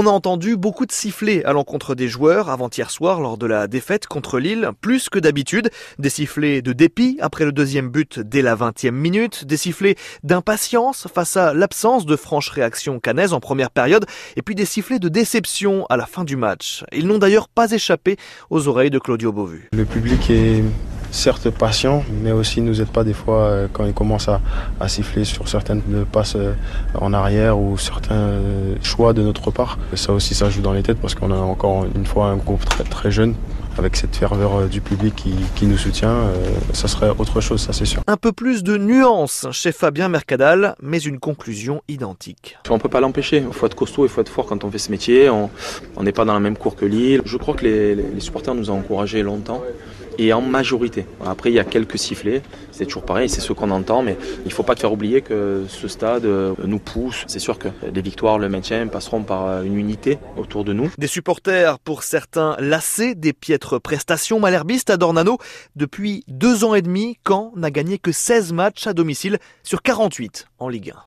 On a entendu beaucoup de sifflets à l'encontre des joueurs avant-hier soir lors de la défaite contre Lille, plus que d'habitude. Des sifflets de dépit après le deuxième but dès la 20e minute, des sifflets d'impatience face à l'absence de franche réaction canaise en première période, et puis des sifflets de déception à la fin du match. Ils n'ont d'ailleurs pas échappé aux oreilles de Claudio Beauvu. Le public est certes patient, mais aussi nous aide pas des fois euh, quand il commence à, siffler sur certaines passes euh, en arrière ou certains euh, choix de notre part. Ça aussi, ça joue dans les têtes parce qu'on a encore une fois un groupe très, très jeune avec cette ferveur du public qui, nous soutient, ça serait autre chose, ça c'est sûr. Un peu plus de nuances chez Fabien Mercadal, mais une conclusion identique. On ne peut pas l'empêcher, il faut être costaud, il faut être fort quand on fait ce métier, on n'est pas dans la même cour que Lille. Je crois que les, les supporters nous ont encouragés longtemps et en majorité. Après, il y a quelques sifflets, c'est toujours pareil, c'est ce qu'on entend, mais il ne faut pas te faire oublier que ce stade euh, nous pousse. C'est sûr que les victoires, le maintien passeront par euh, une unité autour de nous. Des supporters, pour certains, lassés des piètres prestations malherbistes à Dornano. Depuis deux ans et demi, Caen n'a gagné que 16 matchs à domicile sur 48 en Ligue 1.